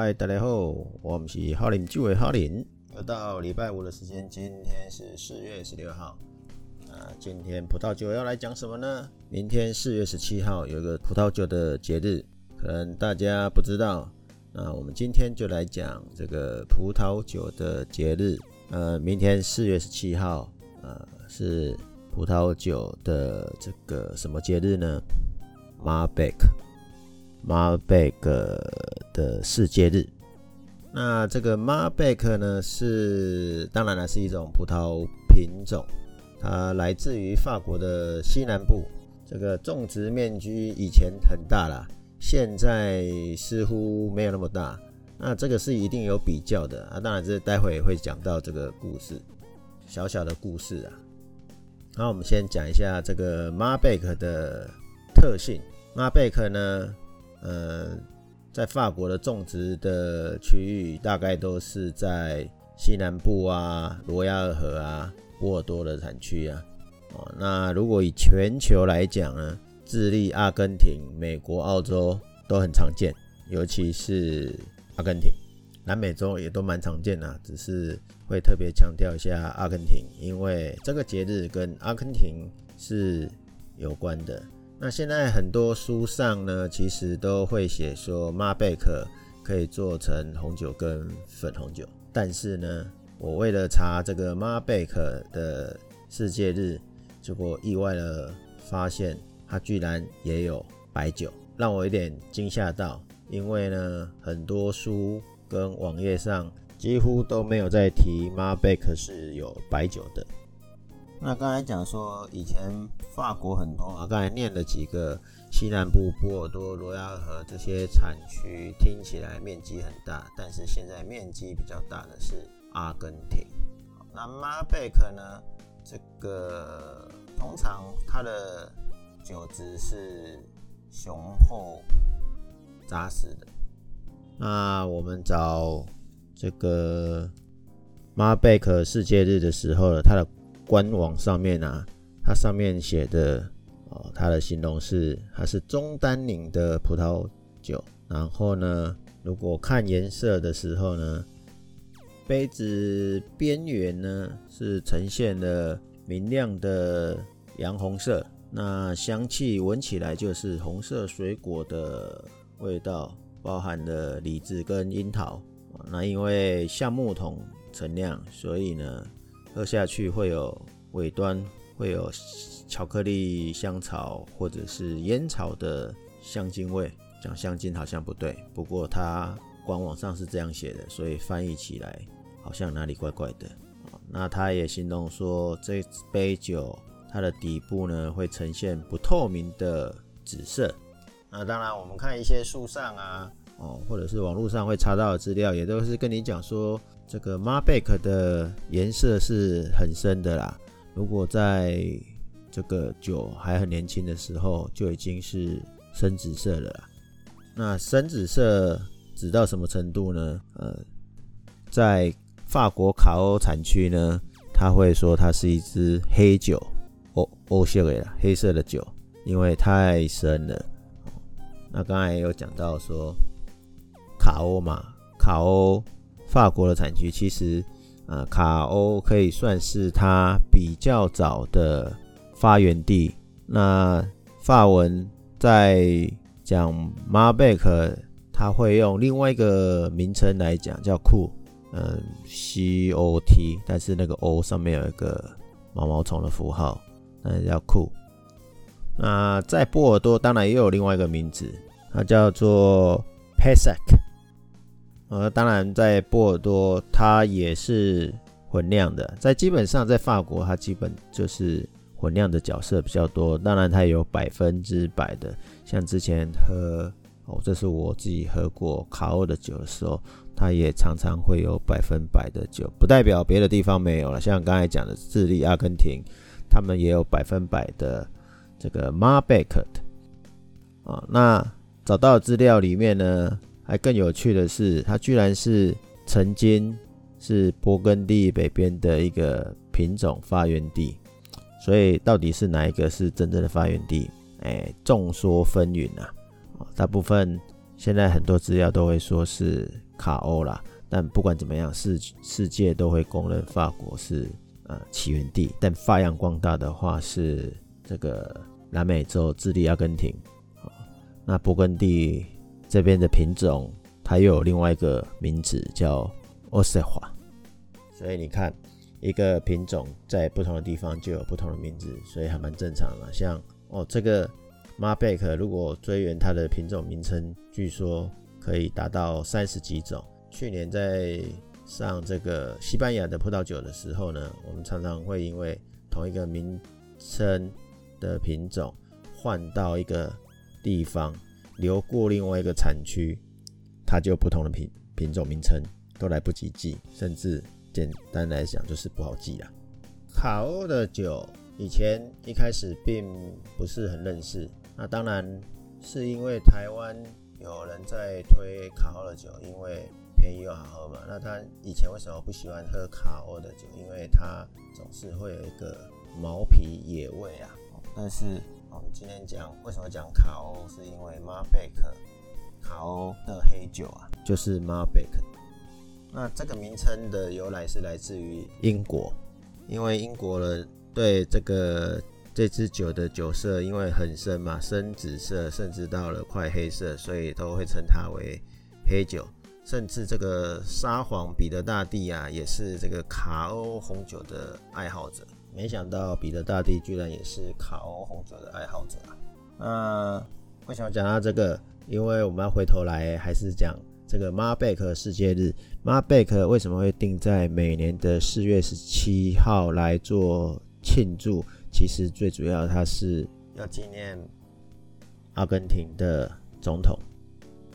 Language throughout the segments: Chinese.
嗨，大家好，我们是哈林酒的哈林。又到礼拜五的时间，今天是四月十六号。啊，今天葡萄酒要来讲什么呢？明天四月十七号有一个葡萄酒的节日，可能大家不知道。那我们今天就来讲这个葡萄酒的节日。呃，明天四月十七号，呃，是葡萄酒的这个什么节日呢？马贝克。马贝克的世界日，那这个马贝克呢，是当然了，是一种葡萄品种，它来自于法国的西南部。这个种植面积以前很大啦，现在似乎没有那么大。那这个是一定有比较的啊，当然这待会也会讲到这个故事，小小的故事啊。那我们先讲一下这个马贝克的特性。马贝克呢？呃，在法国的种植的区域，大概都是在西南部啊、罗亚尔河啊、波尔多的产区啊。哦，那如果以全球来讲呢，智利、阿根廷、美国、澳洲都很常见，尤其是阿根廷，南美洲也都蛮常见的，只是会特别强调一下阿根廷，因为这个节日跟阿根廷是有关的。那现在很多书上呢，其实都会写说马贝克可以做成红酒跟粉红酒，但是呢，我为了查这个马贝克的世界日，结果意外的发现它居然也有白酒，让我有点惊吓到，因为呢，很多书跟网页上几乎都没有在提马贝克是有白酒的。那刚才讲说，以前法国很多啊，刚才念了几个西南部波尔多、罗亚尔河这些产区，听起来面积很大，但是现在面积比较大的是阿根廷。那马贝克呢？这个通常它的酒质是雄厚扎实的。那我们找这个马贝克世界日的时候呢，它的官网上面啊，它上面写的哦，它的形容是它是中单宁的葡萄酒。然后呢，如果看颜色的时候呢，杯子边缘呢是呈现了明亮的洋红色。那香气闻起来就是红色水果的味道，包含了李子跟樱桃。那因为橡木桶陈酿，所以呢。喝下去会有尾端会有巧克力香草或者是烟草的香精味，讲香精好像不对，不过它官网上是这样写的，所以翻译起来好像哪里怪怪的。那他也形容说这杯酒它的底部呢会呈现不透明的紫色。那当然我们看一些书上啊，哦或者是网络上会查到的资料，也都是跟你讲说。这个马贝克的颜色是很深的啦。如果在这个酒还很年轻的时候，就已经是深紫色了啦。那深紫色紫到什么程度呢？呃，在法国卡欧产区呢，他会说它是一支黑酒，欧欧色的黑色的酒，因为太深了。那刚才也有讲到说卡欧嘛，卡欧。法国的产区其实，呃，卡欧可以算是它比较早的发源地。那法文在讲马贝克，它会用另外一个名称来讲，叫库，嗯，C O T，但是那个 O 上面有一个毛毛虫的符号，那叫库。那在波尔多当然也有另外一个名字，它叫做 Pessac。呃，当然，在波尔多它也是混酿的，在基本上在法国它基本就是混酿的角色比较多。当然，它有百分之百的，像之前喝哦，这是我自己喝过卡欧的酒的时候，它也常常会有百分百的酒，不代表别的地方没有了。像刚才讲的智利、阿根廷，他们也有百分百的这个马贝克的啊。那找到资料里面呢？还更有趣的是，它居然是曾经是勃艮第北边的一个品种发源地，所以到底是哪一个是真正的发源地？哎，众说纷纭啊！大部分现在很多资料都会说是卡欧啦。但不管怎么样，世世界都会公认法国是呃起源地。但发扬光大的话是这个南美洲智利、阿根廷。那勃艮第这边的品种，它又有另外一个名字叫奥塞华。所以你看，一个品种在不同的地方就有不同的名字，所以还蛮正常的。像哦，这个马贝克，如果追源它的品种名称，据说可以达到三十几种。去年在上这个西班牙的葡萄酒的时候呢，我们常常会因为同一个名称的品种换到一个地方，流过另外一个产区，它就不同的品品种名称都来不及记，甚至简单来讲就是不好记了。卡欧的酒以前一开始并不是很认识，那当然是因为台湾有人在推卡欧的酒，因为。便宜又好喝嘛？那他以前为什么不喜欢喝卡欧的酒？因为它总是会有一个毛皮野味啊。但是我们今天讲为什么讲卡欧，是因为马贝克卡欧的黑酒啊，就是马贝克。那这个名称的由来是来自于英国，因为英国人对这个这支酒的酒色因为很深嘛，深紫色，甚至到了快黑色，所以都会称它为黑酒。甚至这个沙皇彼得大帝啊，也是这个卡欧红酒的爱好者。没想到彼得大帝居然也是卡欧红酒的爱好者啊！那为什么讲到这个？因为我们要回头来，还是讲这个马贝克世界日。马贝克为什么会定在每年的四月十七号来做庆祝？其实最主要，它是要纪念阿根廷的总统。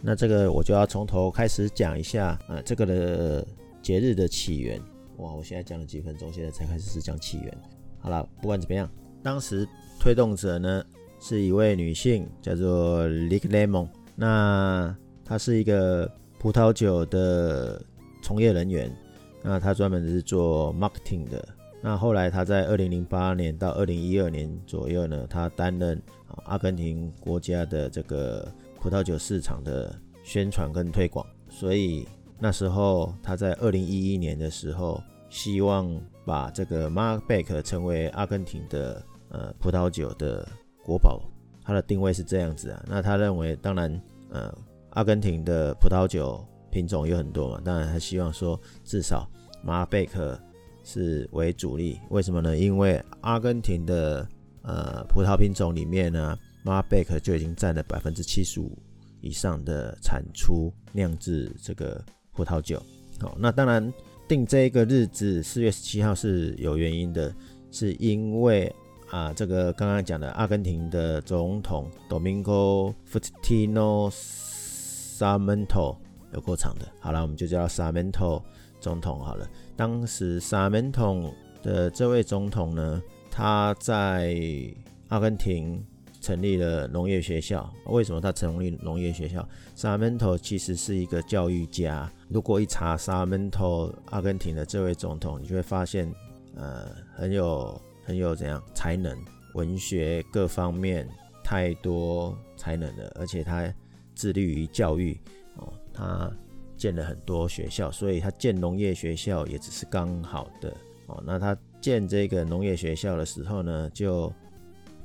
那这个我就要从头开始讲一下啊，这个的节日的起源。哇，我现在讲了几分钟，现在才开始是讲起源。好了，不管怎么样，当时推动者呢是一位女性，叫做 Lick Lemon。那她是一个葡萄酒的从业人员，那她专门是做 marketing 的。那后来她在二零零八年到二零一二年左右呢，她担任阿根廷国家的这个。葡萄酒市场的宣传跟推广，所以那时候他在二零一一年的时候，希望把这个马贝克成为阿根廷的呃葡萄酒的国宝。它的定位是这样子啊。那他认为，当然呃阿根廷的葡萄酒品种有很多嘛，当然他希望说至少马贝克是为主力。为什么呢？因为阿根廷的呃葡萄品种里面呢。马贝克就已经占了百分之七十五以上的产出酿制这个葡萄酒。好，那当然定这个日子四月十七号是有原因的，是因为啊，这个刚刚讲的阿根廷的总统 Domingo f u t t i n o Sarmiento 有过场的。好了，我们就叫 Sarmiento 总统好了。当时 Sarmiento 的这位总统呢，他在阿根廷。成立了农业学校，为什么他成立农业学校？？Sarmiento 其实是一个教育家。如果一查 Sarmiento，阿根廷的这位总统，你就会发现，呃，很有很有怎样才能，文学各方面太多才能的，而且他致力于教育哦，他建了很多学校，所以他建农业学校也只是刚好的哦。那他建这个农业学校的时候呢，就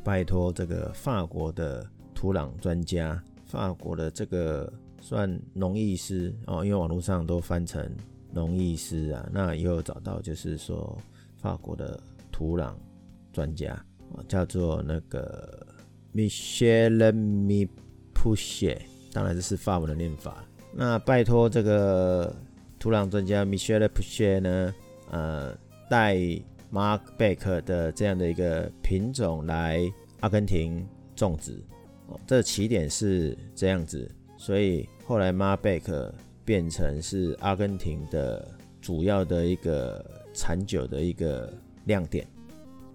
拜托这个法国的土壤专家，法国的这个算农艺师哦，因为网络上都翻成农艺师啊。那也有找到，就是说法国的土壤专家，叫做那个 Michel m i p u c h e 当然这是法文的念法。那拜托这个土壤专家 Michel m i p u c h e 呢，呃，带。Mark Beck 的这样的一个品种来阿根廷种植，哦，这起点是这样子，所以后来 Mark Beck 变成是阿根廷的主要的一个产酒的一个亮点。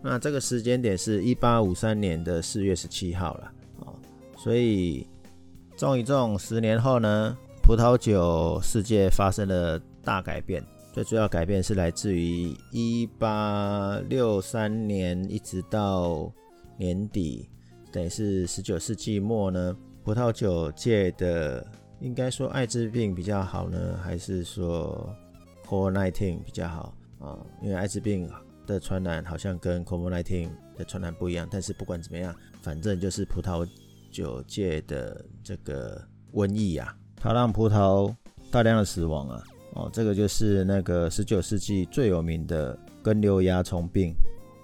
那这个时间点是一八五三年的四月十七号了，啊，所以种一种，十年后呢，葡萄酒世界发生了大改变。最主要改变是来自于一八六三年一直到年底，等于是十九世纪末呢，葡萄酒界的应该说艾滋病比较好呢，还是说 COVID-19 比较好啊？因为艾滋病的传染好像跟 COVID-19 的传染不一样，但是不管怎么样，反正就是葡萄酒界的这个瘟疫啊，它让葡萄大量的死亡啊。哦，这个就是那个十九世纪最有名的根瘤蚜虫病，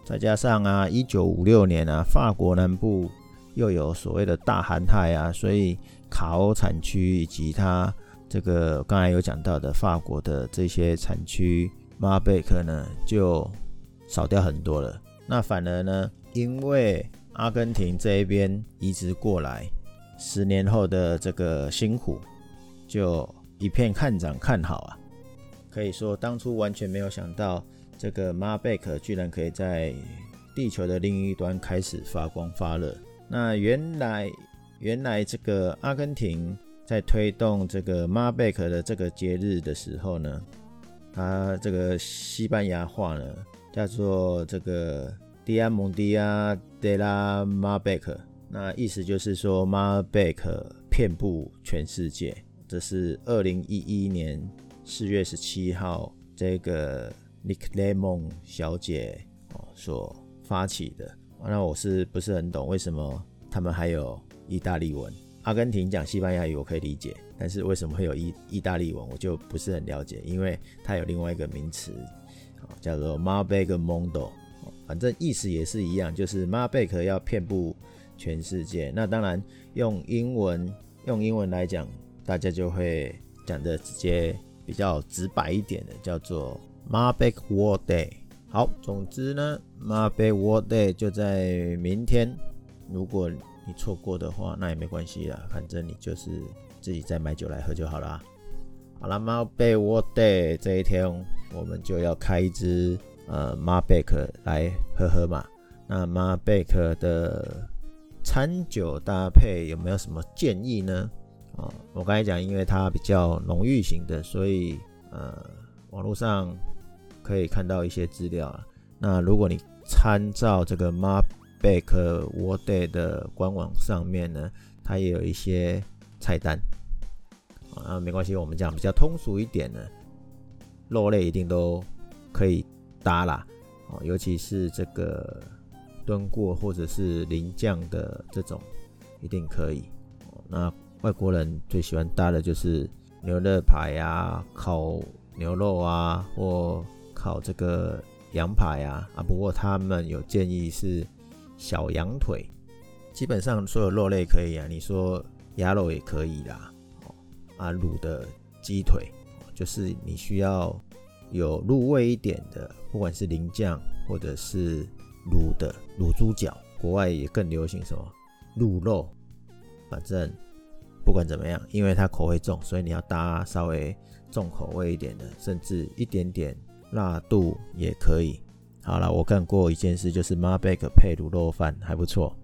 再加上啊，一九五六年啊，法国南部又有所谓的大寒害啊，所以卡欧产区以及它这个刚才有讲到的法国的这些产区，马贝克呢就少掉很多了。那反而呢，因为阿根廷这一边移植过来，十年后的这个辛苦，就一片看涨看好啊。可以说，当初完全没有想到，这个马贝克居然可以在地球的另一端开始发光发热。那原来，原来这个阿根廷在推动这个马贝克的这个节日的时候呢，它这个西班牙话呢叫做这个迪亚蒙迪亚德拉马贝克，那意思就是说马贝克遍布全世界。这是二零一一年。四月十七号，这个 Nick Lemon 小姐哦所发起的，那我是不是很懂为什么他们还有意大利文？阿根廷讲西班牙语我可以理解，但是为什么会有意意大利文，我就不是很了解，因为它有另外一个名词叫做 Marbeg Mondo，反正意思也是一样，就是 Marbeg 要遍布全世界。那当然用英文用英文来讲，大家就会讲的直接。比较直白一点的叫做 Marbeck World Day。好，总之呢，Marbake World Day 就在明天。如果你错过的话，那也没关系啦，反正你就是自己再买酒来喝就好啦。好了，Marbake World Day 这一天，我们就要开一支呃 Marbeck 来喝喝嘛。那 Marbeck 的餐酒搭配有没有什么建议呢？啊，我刚才讲，因为它比较浓郁型的，所以呃，网络上可以看到一些资料啊。那如果你参照这个 m a r b a k World Day 的官网上面呢，它也有一些菜单啊，没关系，我们讲比较通俗一点的，肉类一定都可以搭啦，哦，尤其是这个炖过或者是淋酱的这种，一定可以。那外国人最喜欢搭的就是牛肋排啊，烤牛肉啊，或烤这个羊排啊啊。不过他们有建议是小羊腿，基本上所有肉类可以啊。你说鸭肉也可以啦，啊，卤的鸡腿，就是你需要有入味一点的，不管是淋酱或者是卤的卤猪脚，国外也更流行什么卤肉，反正。不管怎么样，因为它口味重，所以你要搭稍微重口味一点的，甚至一点点辣度也可以。好了，我干过一件事，就是 Marbake 配卤肉饭还不错。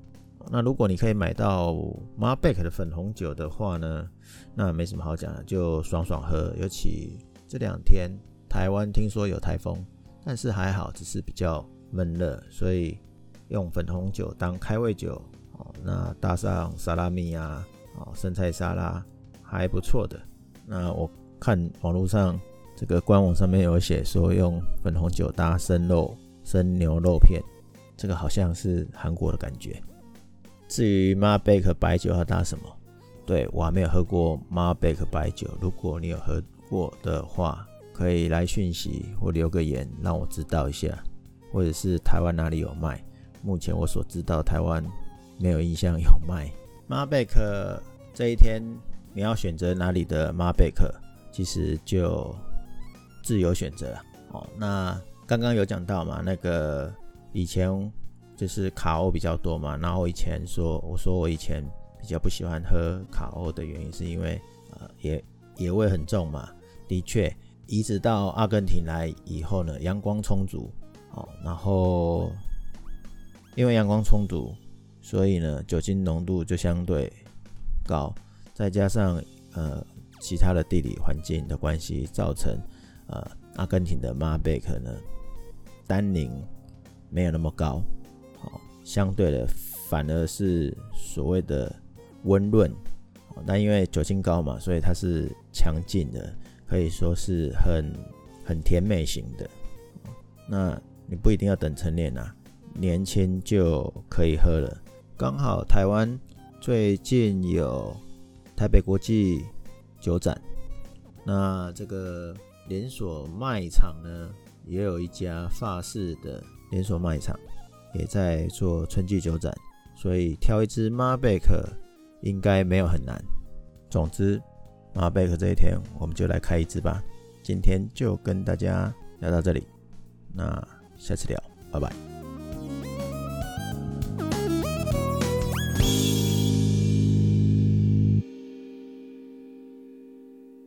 那如果你可以买到 Marbake 的粉红酒的话呢，那没什么好讲的，就爽爽喝。尤其这两天台湾听说有台风，但是还好，只是比较闷热，所以用粉红酒当开胃酒哦。那搭上沙拉米啊。哦，生菜沙拉还不错的。那我看网络上这个官网上面有写说用粉红酒搭生肉、生牛肉片，这个好像是韩国的感觉。至于 Marbake 白酒要搭什么？对我还没有喝过 Marbake 白酒。如果你有喝过的话，可以来讯息或留个言让我知道一下，或者是台湾哪里有卖。目前我所知道台湾没有印象有卖。马贝克这一天，你要选择哪里的马贝克，其实就自由选择哦。那刚刚有讲到嘛，那个以前就是卡欧比较多嘛，然后以前说我说我以前比较不喜欢喝卡欧的原因，是因为呃野野味很重嘛。的确，移植到阿根廷来以后呢，阳光充足哦，然后因为阳光充足。所以呢，酒精浓度就相对高，再加上呃其他的地理环境的关系，造成呃阿根廷的马贝克呢单宁没有那么高，好，相对的反而是所谓的温润那因为酒精高嘛，所以它是强劲的，可以说是很很甜美型的。那你不一定要等成年啊，年轻就可以喝了。刚好台湾最近有台北国际酒展，那这个连锁卖场呢，也有一家法式的连锁卖场也在做春季酒展，所以挑一支马贝克应该没有很难。总之，马贝克这一天我们就来开一支吧。今天就跟大家聊到这里，那下次聊，拜拜。